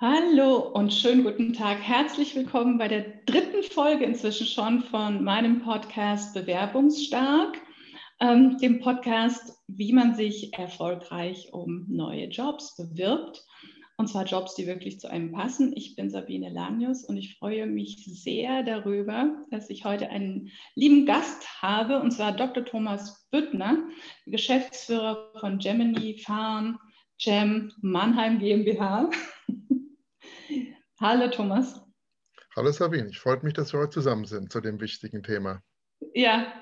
Hallo und schönen guten Tag. Herzlich willkommen bei der dritten Folge inzwischen schon von meinem Podcast Bewerbungsstark, ähm, dem Podcast, wie man sich erfolgreich um neue Jobs bewirbt. Und zwar Jobs, die wirklich zu einem passen. Ich bin Sabine Lanius und ich freue mich sehr darüber, dass ich heute einen lieben Gast habe, und zwar Dr. Thomas Büttner, Geschäftsführer von Gemini Farm Gem Mannheim GmbH. Hallo Thomas. Hallo Sabine, ich freue mich, dass wir heute zusammen sind zu dem wichtigen Thema. Ja,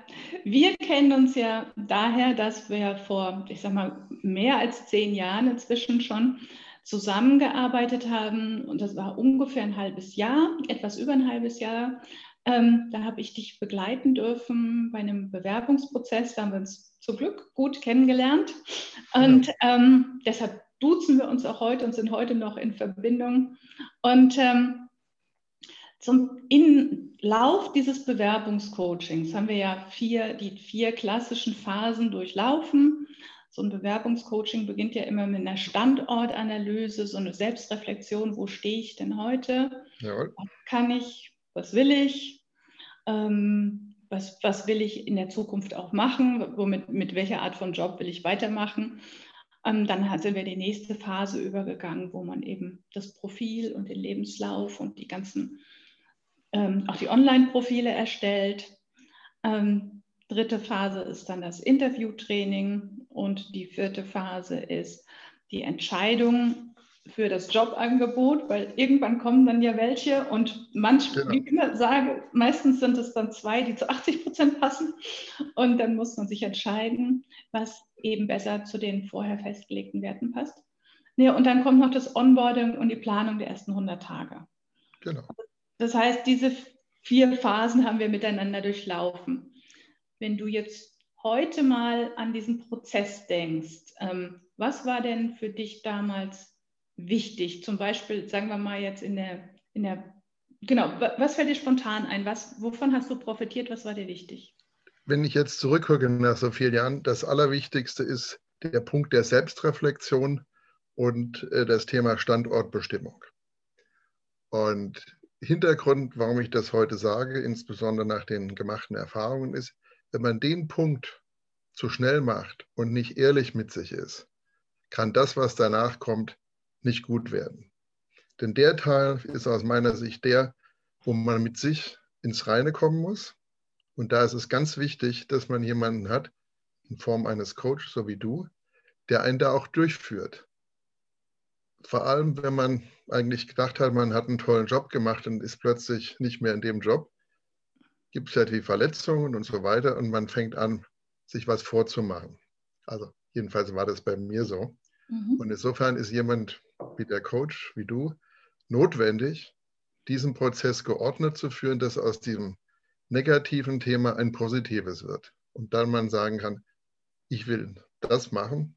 wir kennen uns ja daher, dass wir vor, ich sag mal, mehr als zehn Jahren inzwischen schon zusammengearbeitet haben. Und das war ungefähr ein halbes Jahr, etwas über ein halbes Jahr. Ähm, da habe ich dich begleiten dürfen bei einem Bewerbungsprozess. Da haben wir uns zum Glück gut kennengelernt. Und ja. ähm, deshalb duzen wir uns auch heute und sind heute noch in Verbindung. Und ähm, zum Lauf dieses Bewerbungscoachings haben wir ja vier, die vier klassischen Phasen durchlaufen. So ein Bewerbungscoaching beginnt ja immer mit einer Standortanalyse, so eine Selbstreflexion, wo stehe ich denn heute? Jawohl. Was kann ich? Was will ich? Ähm, was, was will ich in der Zukunft auch machen? Womit, mit welcher Art von Job will ich weitermachen? Ähm, dann sind wir die nächste Phase übergegangen, wo man eben das Profil und den Lebenslauf und die ganzen, ähm, auch die Online-Profile erstellt. Ähm, dritte Phase ist dann das Interviewtraining und die vierte Phase ist die Entscheidung für das Jobangebot, weil irgendwann kommen dann ja welche und manchmal, genau. wie ich immer sage, meistens sind es dann zwei, die zu 80 Prozent passen und dann muss man sich entscheiden, was eben besser zu den vorher festgelegten Werten passt. Ja, und dann kommt noch das Onboarding und die Planung der ersten 100 Tage. Genau. Das heißt, diese vier Phasen haben wir miteinander durchlaufen. Wenn du jetzt heute mal an diesen Prozess denkst, ähm, was war denn für dich damals wichtig? Zum Beispiel, sagen wir mal jetzt in der, in der genau, was fällt dir spontan ein? Was, wovon hast du profitiert? Was war dir wichtig? Wenn ich jetzt zurückgucke nach so vielen Jahren, das Allerwichtigste ist der Punkt der Selbstreflexion und äh, das Thema Standortbestimmung. Und Hintergrund, warum ich das heute sage, insbesondere nach den gemachten Erfahrungen, ist, wenn man den Punkt zu schnell macht und nicht ehrlich mit sich ist, kann das, was danach kommt, nicht gut werden. Denn der Teil ist aus meiner Sicht der, wo man mit sich ins Reine kommen muss. Und da ist es ganz wichtig, dass man jemanden hat, in Form eines Coaches, so wie du, der einen da auch durchführt. Vor allem, wenn man eigentlich gedacht hat, man hat einen tollen Job gemacht und ist plötzlich nicht mehr in dem Job, gibt es ja die Verletzungen und so weiter und man fängt an, sich was vorzumachen. Also jedenfalls war das bei mir so. Mhm. Und insofern ist jemand wie der Coach, wie du, notwendig, diesen Prozess geordnet zu führen, dass aus diesem negativen Thema ein positives wird. Und dann man sagen kann, ich will das machen,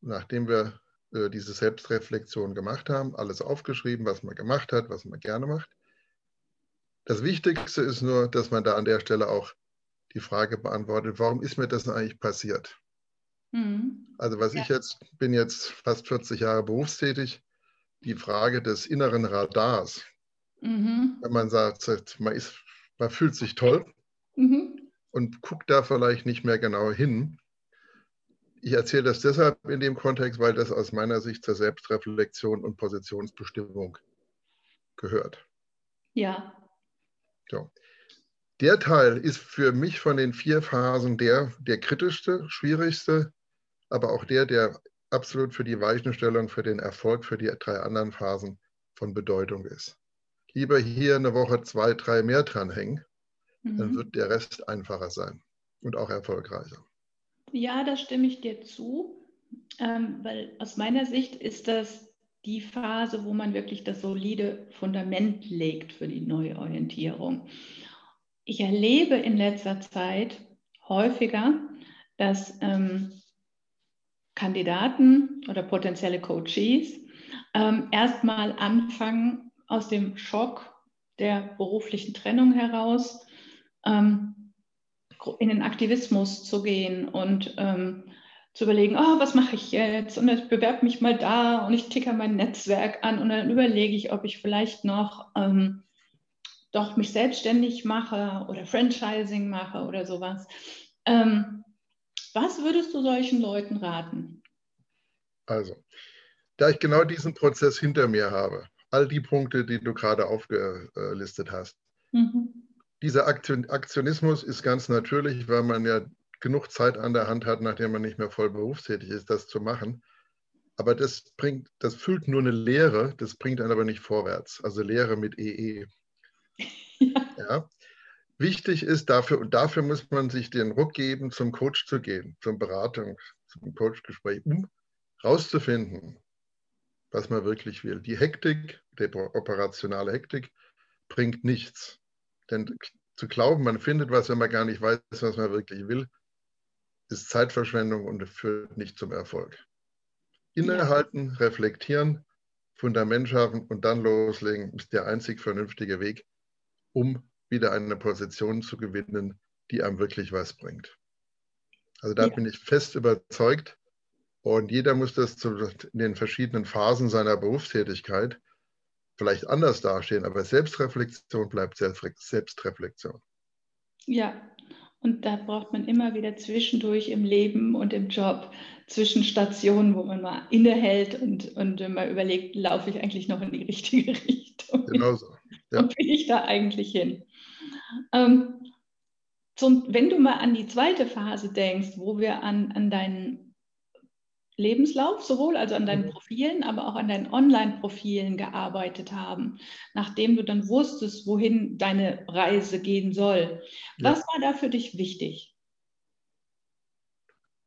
nachdem wir äh, diese Selbstreflexion gemacht haben, alles aufgeschrieben, was man gemacht hat, was man gerne macht. Das Wichtigste ist nur, dass man da an der Stelle auch die Frage beantwortet, warum ist mir das eigentlich passiert? Mhm. Also was ja. ich jetzt bin jetzt fast 40 Jahre berufstätig, die Frage des inneren Radars. Mhm. Wenn man sagt, man, ist, man fühlt sich toll mhm. und guckt da vielleicht nicht mehr genau hin. Ich erzähle das deshalb in dem Kontext, weil das aus meiner Sicht zur Selbstreflexion und Positionsbestimmung gehört. Ja. So. Der Teil ist für mich von den vier Phasen der, der kritischste, schwierigste, aber auch der, der absolut für die Weichenstellung, für den Erfolg, für die drei anderen Phasen von Bedeutung ist. Lieber hier eine Woche, zwei, drei mehr dranhängen, mhm. dann wird der Rest einfacher sein und auch erfolgreicher. Ja, da stimme ich dir zu, ähm, weil aus meiner Sicht ist das die Phase, wo man wirklich das solide Fundament legt für die Neuorientierung. Ich erlebe in letzter Zeit häufiger, dass ähm, Kandidaten oder potenzielle Coaches ähm, erstmal anfangen, aus dem Schock der beruflichen Trennung heraus ähm, in den Aktivismus zu gehen und ähm, zu überlegen, oh, was mache ich jetzt? Und ich bewerbe mich mal da und ich ticker mein Netzwerk an und dann überlege ich, ob ich vielleicht noch ähm, doch mich selbstständig mache oder Franchising mache oder sowas. Ähm, was würdest du solchen Leuten raten? Also, da ich genau diesen Prozess hinter mir habe, all die Punkte, die du gerade aufgelistet hast, mhm. dieser Aktionismus ist ganz natürlich, weil man ja genug Zeit an der Hand hat, nachdem man nicht mehr voll berufstätig ist, das zu machen. Aber das bringt, das füllt nur eine Lehre, das bringt einen aber nicht vorwärts. Also Lehre mit EE. Ja. ja. Wichtig ist dafür, und dafür muss man sich den Ruck geben, zum Coach zu gehen, zum Beratung, zum Coachgespräch, um rauszufinden, was man wirklich will. Die Hektik, die operationale Hektik, bringt nichts. Denn zu glauben, man findet was, wenn man gar nicht weiß, was man wirklich will, ist Zeitverschwendung und führt nicht zum Erfolg. Innehalten, reflektieren, Fundament schaffen und dann loslegen, ist der einzig vernünftige Weg, um wieder eine Position zu gewinnen, die einem wirklich was bringt. Also da ja. bin ich fest überzeugt. Und jeder muss das zu, in den verschiedenen Phasen seiner Berufstätigkeit vielleicht anders dastehen, aber Selbstreflexion bleibt Selbstreflexion. Ja, und da braucht man immer wieder zwischendurch im Leben und im Job zwischen Stationen, wo man mal innehält und, und mal überlegt, laufe ich eigentlich noch in die richtige Richtung? Genau so. Ja. Und bin ich da eigentlich hin? Ähm, zum, wenn du mal an die zweite Phase denkst, wo wir an, an deinen Lebenslauf, sowohl also an deinen mhm. Profilen, aber auch an deinen Online-Profilen gearbeitet haben, nachdem du dann wusstest, wohin deine Reise gehen soll. Was ja. war da für dich wichtig?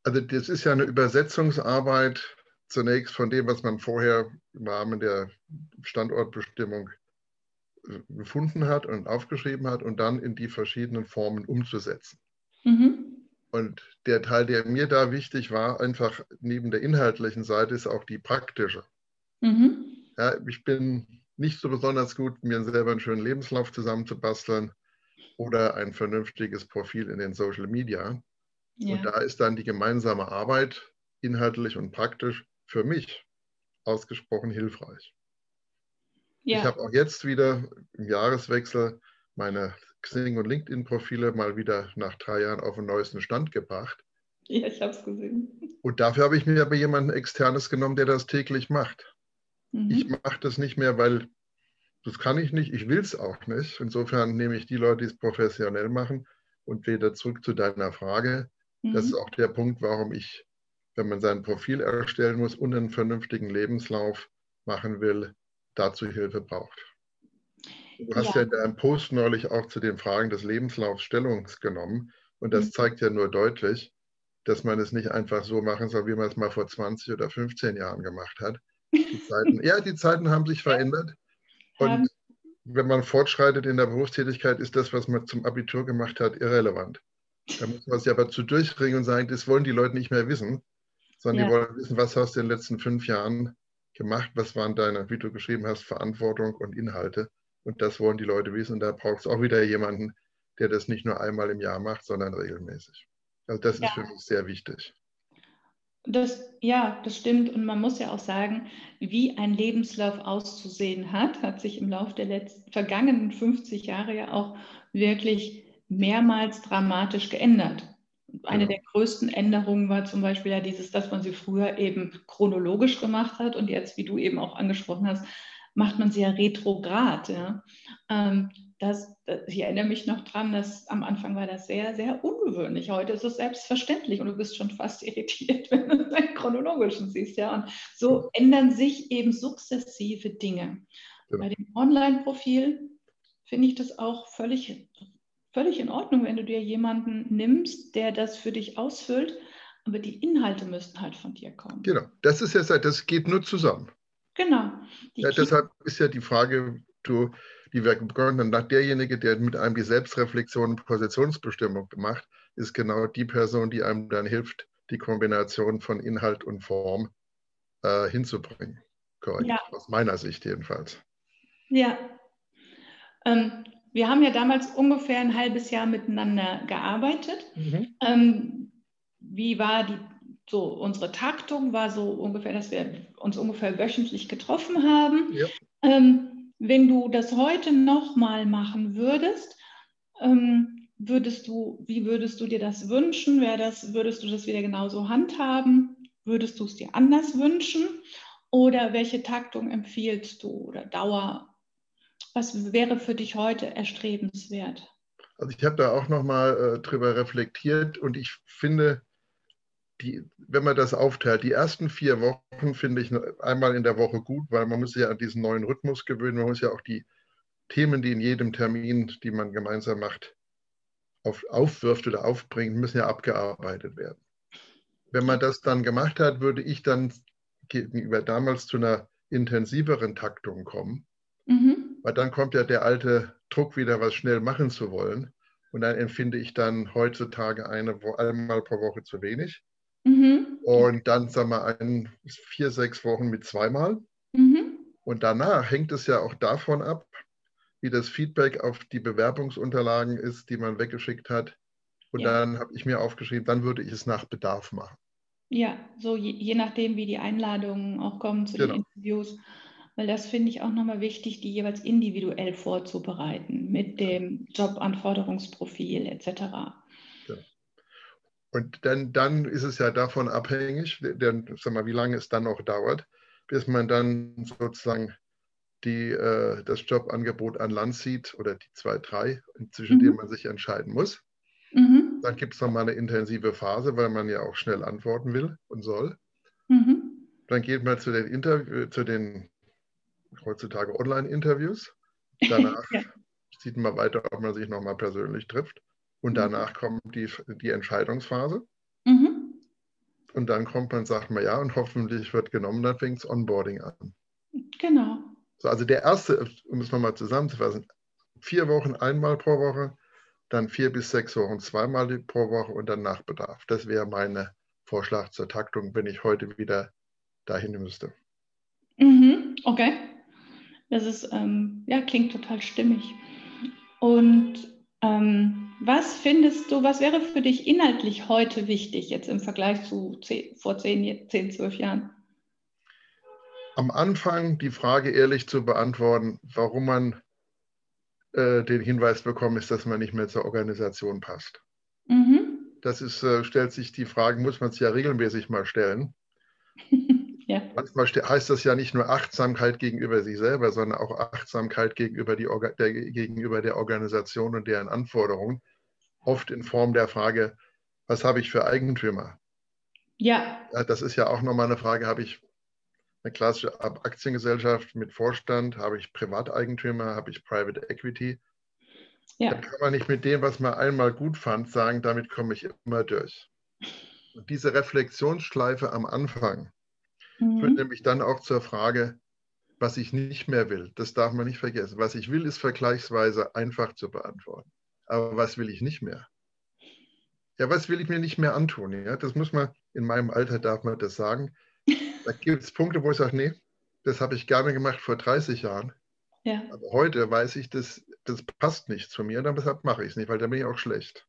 Also das ist ja eine Übersetzungsarbeit zunächst von dem, was man vorher im Rahmen der Standortbestimmung äh, gefunden hat und aufgeschrieben hat und dann in die verschiedenen Formen umzusetzen. Mhm. Und der Teil, der mir da wichtig war, einfach neben der inhaltlichen Seite, ist auch die praktische. Mhm. Ja, ich bin nicht so besonders gut, mir selber einen schönen Lebenslauf zusammenzubasteln oder ein vernünftiges Profil in den Social Media. Ja. Und da ist dann die gemeinsame Arbeit inhaltlich und praktisch für mich ausgesprochen hilfreich. Ja. Ich habe auch jetzt wieder im Jahreswechsel meine Xing und LinkedIn-Profile mal wieder nach drei Jahren auf den neuesten Stand gebracht. Ja, ich habe es gesehen. Und dafür habe ich mir aber jemanden externes genommen, der das täglich macht. Mhm. Ich mache das nicht mehr, weil das kann ich nicht, ich will es auch nicht. Insofern nehme ich die Leute, die es professionell machen und wieder zurück zu deiner Frage. Mhm. Das ist auch der Punkt, warum ich, wenn man sein Profil erstellen muss und einen vernünftigen Lebenslauf machen will, dazu Hilfe braucht. Du hast ja. ja in deinem Post neulich auch zu den Fragen des Lebenslaufs Stellung genommen. Und das mhm. zeigt ja nur deutlich, dass man es nicht einfach so machen soll, wie man es mal vor 20 oder 15 Jahren gemacht hat. Die Zeiten, ja, die Zeiten haben sich verändert. Und wenn man fortschreitet in der Berufstätigkeit, ist das, was man zum Abitur gemacht hat, irrelevant. Da muss man sich aber zu durchringen und sagen, das wollen die Leute nicht mehr wissen, sondern ja. die wollen wissen, was hast du in den letzten fünf Jahren gemacht, was waren deine, wie du geschrieben hast, Verantwortung und Inhalte. Und das wollen die Leute wissen. Und da braucht es auch wieder jemanden, der das nicht nur einmal im Jahr macht, sondern regelmäßig. Also das ja. ist für mich sehr wichtig. Das, ja, das stimmt. Und man muss ja auch sagen, wie ein Lebenslauf auszusehen hat, hat sich im Laufe der letzten, vergangenen 50 Jahre ja auch wirklich mehrmals dramatisch geändert. Eine ja. der größten Änderungen war zum Beispiel ja dieses, dass man sie früher eben chronologisch gemacht hat und jetzt, wie du eben auch angesprochen hast, macht man sie ja retrograd. Ja. Ähm, das, ich erinnere mich noch dran, dass am Anfang war das sehr, sehr ungewöhnlich. Heute ist es selbstverständlich und du bist schon fast irritiert, wenn du es chronologischen siehst. Ja. Und so ändern sich eben sukzessive Dinge. Ja. Bei dem Online-Profil finde ich das auch völlig, völlig in Ordnung, wenn du dir jemanden nimmst, der das für dich ausfüllt. Aber die Inhalte müssten halt von dir kommen. Genau, das ist ja, das geht nur zusammen. Genau. Ja, deshalb ist ja die Frage, du, die wir begonnen haben, nach derjenige, der mit einem die Selbstreflexion und Positionsbestimmung macht, ist genau die Person, die einem dann hilft, die Kombination von Inhalt und Form äh, hinzubringen. Korrekt, ja. aus meiner Sicht jedenfalls. Ja. Ähm, wir haben ja damals ungefähr ein halbes Jahr miteinander gearbeitet. Mhm. Ähm, wie war die so unsere Taktung war so ungefähr, dass wir uns ungefähr wöchentlich getroffen haben. Ja. Ähm, wenn du das heute nochmal machen würdest, ähm, würdest du, wie würdest du dir das wünschen? Wäre das, würdest du das wieder genauso handhaben? Würdest du es dir anders wünschen? Oder welche Taktung empfiehlst du oder Dauer? Was wäre für dich heute erstrebenswert? Also ich habe da auch nochmal äh, drüber reflektiert und ich finde, die, wenn man das aufteilt, die ersten vier Wochen finde ich einmal in der Woche gut, weil man muss sich ja an diesen neuen Rhythmus gewöhnen. Man muss ja auch die Themen, die in jedem Termin, die man gemeinsam macht, auf, aufwirft oder aufbringt, müssen ja abgearbeitet werden. Wenn man das dann gemacht hat, würde ich dann gegenüber damals zu einer intensiveren Taktung kommen, mhm. weil dann kommt ja der alte Druck wieder, was schnell machen zu wollen. Und dann empfinde ich dann heutzutage eine, einmal pro Woche zu wenig. Mhm. Und dann, sagen wir, ein, vier, sechs Wochen mit zweimal. Mhm. Und danach hängt es ja auch davon ab, wie das Feedback auf die Bewerbungsunterlagen ist, die man weggeschickt hat. Und ja. dann habe ich mir aufgeschrieben, dann würde ich es nach Bedarf machen. Ja, so je, je nachdem, wie die Einladungen auch kommen zu genau. den Interviews. Weil das finde ich auch nochmal wichtig, die jeweils individuell vorzubereiten mit dem Jobanforderungsprofil etc. Und dann, dann ist es ja davon abhängig, denn, sag mal, wie lange es dann noch dauert, bis man dann sozusagen die, äh, das Jobangebot an Land zieht oder die zwei, drei, zwischen mhm. denen man sich entscheiden muss. Mhm. Dann gibt es nochmal eine intensive Phase, weil man ja auch schnell antworten will und soll. Mhm. Dann geht man zu den, Interview zu den heutzutage Online-Interviews. Danach ja. sieht man weiter, ob man sich nochmal persönlich trifft. Und mhm. danach kommt die, die Entscheidungsphase. Mhm. Und dann kommt man, sagt man ja, und hoffentlich wird genommen, dann fängt das Onboarding an. Genau. So, also der erste, um es nochmal zusammenzufassen, vier Wochen einmal pro Woche, dann vier bis sechs Wochen zweimal pro Woche und dann Nachbedarf. Das wäre mein Vorschlag zur Taktung, wenn ich heute wieder dahin müsste. Mhm, okay. Das ist, ähm, ja, klingt total stimmig. Und ähm, was findest du, was wäre für dich inhaltlich heute wichtig, jetzt im Vergleich zu zehn, vor zehn, zehn, zwölf Jahren? Am Anfang die Frage ehrlich zu beantworten, warum man äh, den Hinweis bekommen ist, dass man nicht mehr zur Organisation passt. Mhm. Das ist, äh, stellt sich die Frage, muss man es ja regelmäßig mal stellen. ja. Manchmal heißt das ja nicht nur Achtsamkeit gegenüber sich selber, sondern auch Achtsamkeit gegenüber, die, der, gegenüber der Organisation und deren Anforderungen. Oft in Form der Frage, was habe ich für Eigentümer? Ja. Das ist ja auch nochmal eine Frage, habe ich eine klassische Aktiengesellschaft mit Vorstand, habe ich Privateigentümer, habe ich Private Equity. Ja. Dann kann man nicht mit dem, was man einmal gut fand, sagen, damit komme ich immer durch. Und diese Reflexionsschleife am Anfang mhm. führt nämlich dann auch zur Frage, was ich nicht mehr will. Das darf man nicht vergessen. Was ich will, ist vergleichsweise einfach zu beantworten. Aber was will ich nicht mehr? Ja, was will ich mir nicht mehr antun? Ja, das muss man, in meinem Alter darf man das sagen. Da gibt es Punkte, wo ich sage, nee, das habe ich gerne gemacht vor 30 Jahren. Ja. Aber heute weiß ich, das, das passt nicht zu mir, deshalb mache ich es nicht, weil da bin ich auch schlecht.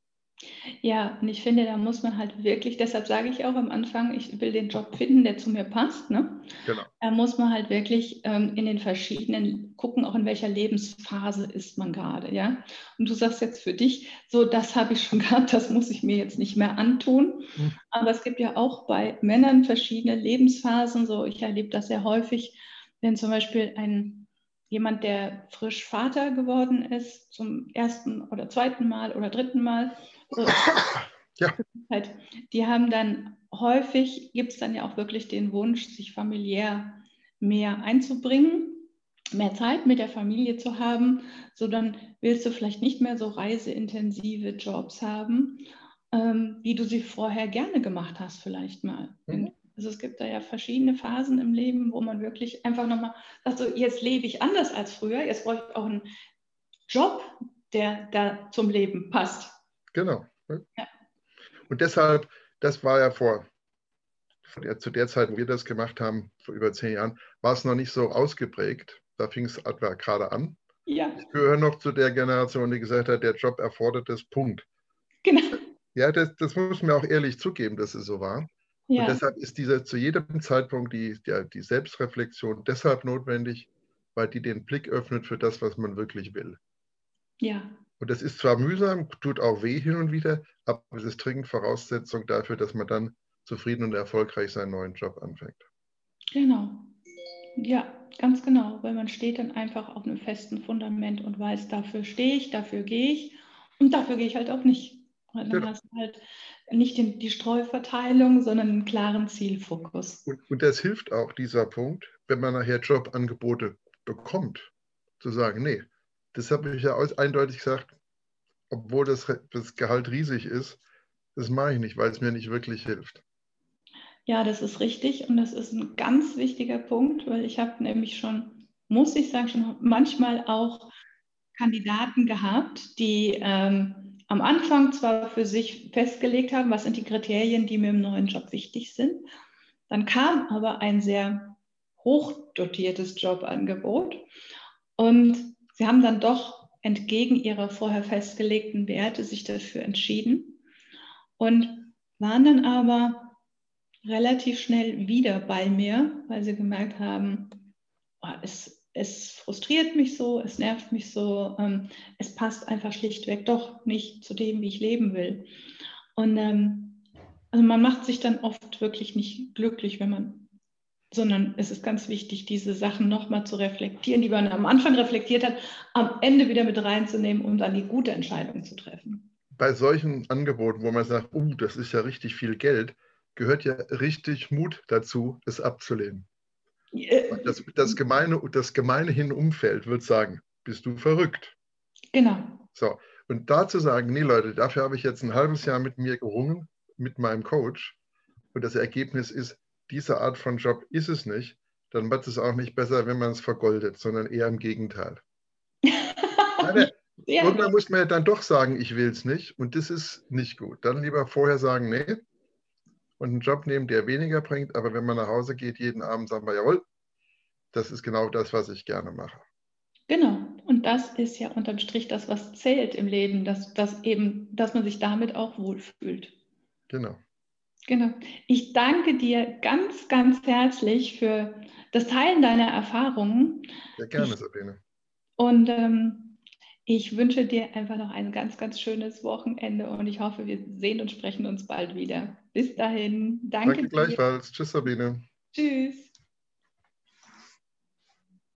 Ja, und ich finde, da muss man halt wirklich, deshalb sage ich auch am Anfang, ich will den Job finden, der zu mir passt. Ne? Genau. Da muss man halt wirklich ähm, in den verschiedenen gucken, auch in welcher Lebensphase ist man gerade. Ja? Und du sagst jetzt für dich, so, das habe ich schon gehabt, das muss ich mir jetzt nicht mehr antun. Mhm. Aber es gibt ja auch bei Männern verschiedene Lebensphasen. So, ich erlebe das sehr häufig, wenn zum Beispiel ein jemand, der frisch Vater geworden ist, zum ersten oder zweiten Mal oder dritten Mal so, ja. Die haben dann häufig, gibt es dann ja auch wirklich den Wunsch, sich familiär mehr einzubringen, mehr Zeit mit der Familie zu haben. So dann willst du vielleicht nicht mehr so reiseintensive Jobs haben, ähm, wie du sie vorher gerne gemacht hast, vielleicht mal. Mhm. Also es gibt da ja verschiedene Phasen im Leben, wo man wirklich einfach nochmal sagt, so jetzt lebe ich anders als früher, jetzt brauche ich auch einen Job, der da zum Leben passt. Genau. Ja. Und deshalb, das war ja vor, zu der Zeit, wo wir das gemacht haben, vor über zehn Jahren, war es noch nicht so ausgeprägt. Da fing es etwa gerade an. Ja. Ich gehöre noch zu der Generation, die gesagt hat, der Job erfordert es, Punkt. Genau. Ja, das, das muss man auch ehrlich zugeben, dass es so war. Ja. Und deshalb ist diese zu jedem Zeitpunkt die, die, die Selbstreflexion deshalb notwendig, weil die den Blick öffnet für das, was man wirklich will. Ja. Und das ist zwar mühsam, tut auch weh hin und wieder, aber es ist dringend Voraussetzung dafür, dass man dann zufrieden und erfolgreich seinen neuen Job anfängt. Genau. Ja, ganz genau, weil man steht dann einfach auf einem festen Fundament und weiß, dafür stehe ich, dafür gehe ich und dafür gehe ich halt auch nicht. Weil dann genau. hast du halt nicht die, die Streuverteilung, sondern einen klaren Zielfokus. Und, und das hilft auch, dieser Punkt, wenn man nachher Jobangebote bekommt, zu sagen, nee, das habe ich ja eindeutig gesagt, obwohl das, das Gehalt riesig ist, das mache ich nicht, weil es mir nicht wirklich hilft. Ja, das ist richtig und das ist ein ganz wichtiger Punkt, weil ich habe nämlich schon, muss ich sagen, schon manchmal auch Kandidaten gehabt, die ähm, am Anfang zwar für sich festgelegt haben, was sind die Kriterien, die mir im neuen Job wichtig sind. Dann kam aber ein sehr hochdotiertes Jobangebot und sie haben dann doch entgegen ihrer vorher festgelegten Werte sich dafür entschieden und waren dann aber relativ schnell wieder bei mir, weil sie gemerkt haben, oh, es es frustriert mich so, es nervt mich so, ähm, es passt einfach schlichtweg doch nicht zu dem, wie ich leben will. Und ähm, also man macht sich dann oft wirklich nicht glücklich, wenn man, sondern es ist ganz wichtig, diese Sachen nochmal zu reflektieren, die man am Anfang reflektiert hat, am Ende wieder mit reinzunehmen, um dann die gute Entscheidung zu treffen. Bei solchen Angeboten, wo man sagt, oh, das ist ja richtig viel Geld, gehört ja richtig Mut dazu, es abzulehnen. Das, das, gemeine, das gemeinhin Umfeld wird sagen, bist du verrückt. Genau. So, und da zu sagen, nee Leute, dafür habe ich jetzt ein halbes Jahr mit mir gerungen, mit meinem Coach, und das Ergebnis ist, diese Art von Job ist es nicht, dann wird es auch nicht besser, wenn man es vergoldet, sondern eher im Gegenteil. Meine, ja. Irgendwann muss man ja dann doch sagen, ich will es nicht, und das ist nicht gut. Dann lieber vorher sagen, nee, und einen Job nehmen, der weniger bringt, aber wenn man nach Hause geht, jeden Abend sagen wir, jawohl, das ist genau das, was ich gerne mache. Genau. Und das ist ja unterm Strich das, was zählt im Leben, dass, dass eben, dass man sich damit auch wohlfühlt. Genau. Genau. Ich danke dir ganz, ganz herzlich für das Teilen deiner Erfahrungen. Sehr gerne, Sabine. Und ähm, ich wünsche dir einfach noch ein ganz, ganz schönes Wochenende und ich hoffe, wir sehen und sprechen uns bald wieder. Bis dahin. Danke. Danke gleichfalls. Tschüss, Sabine. Tschüss.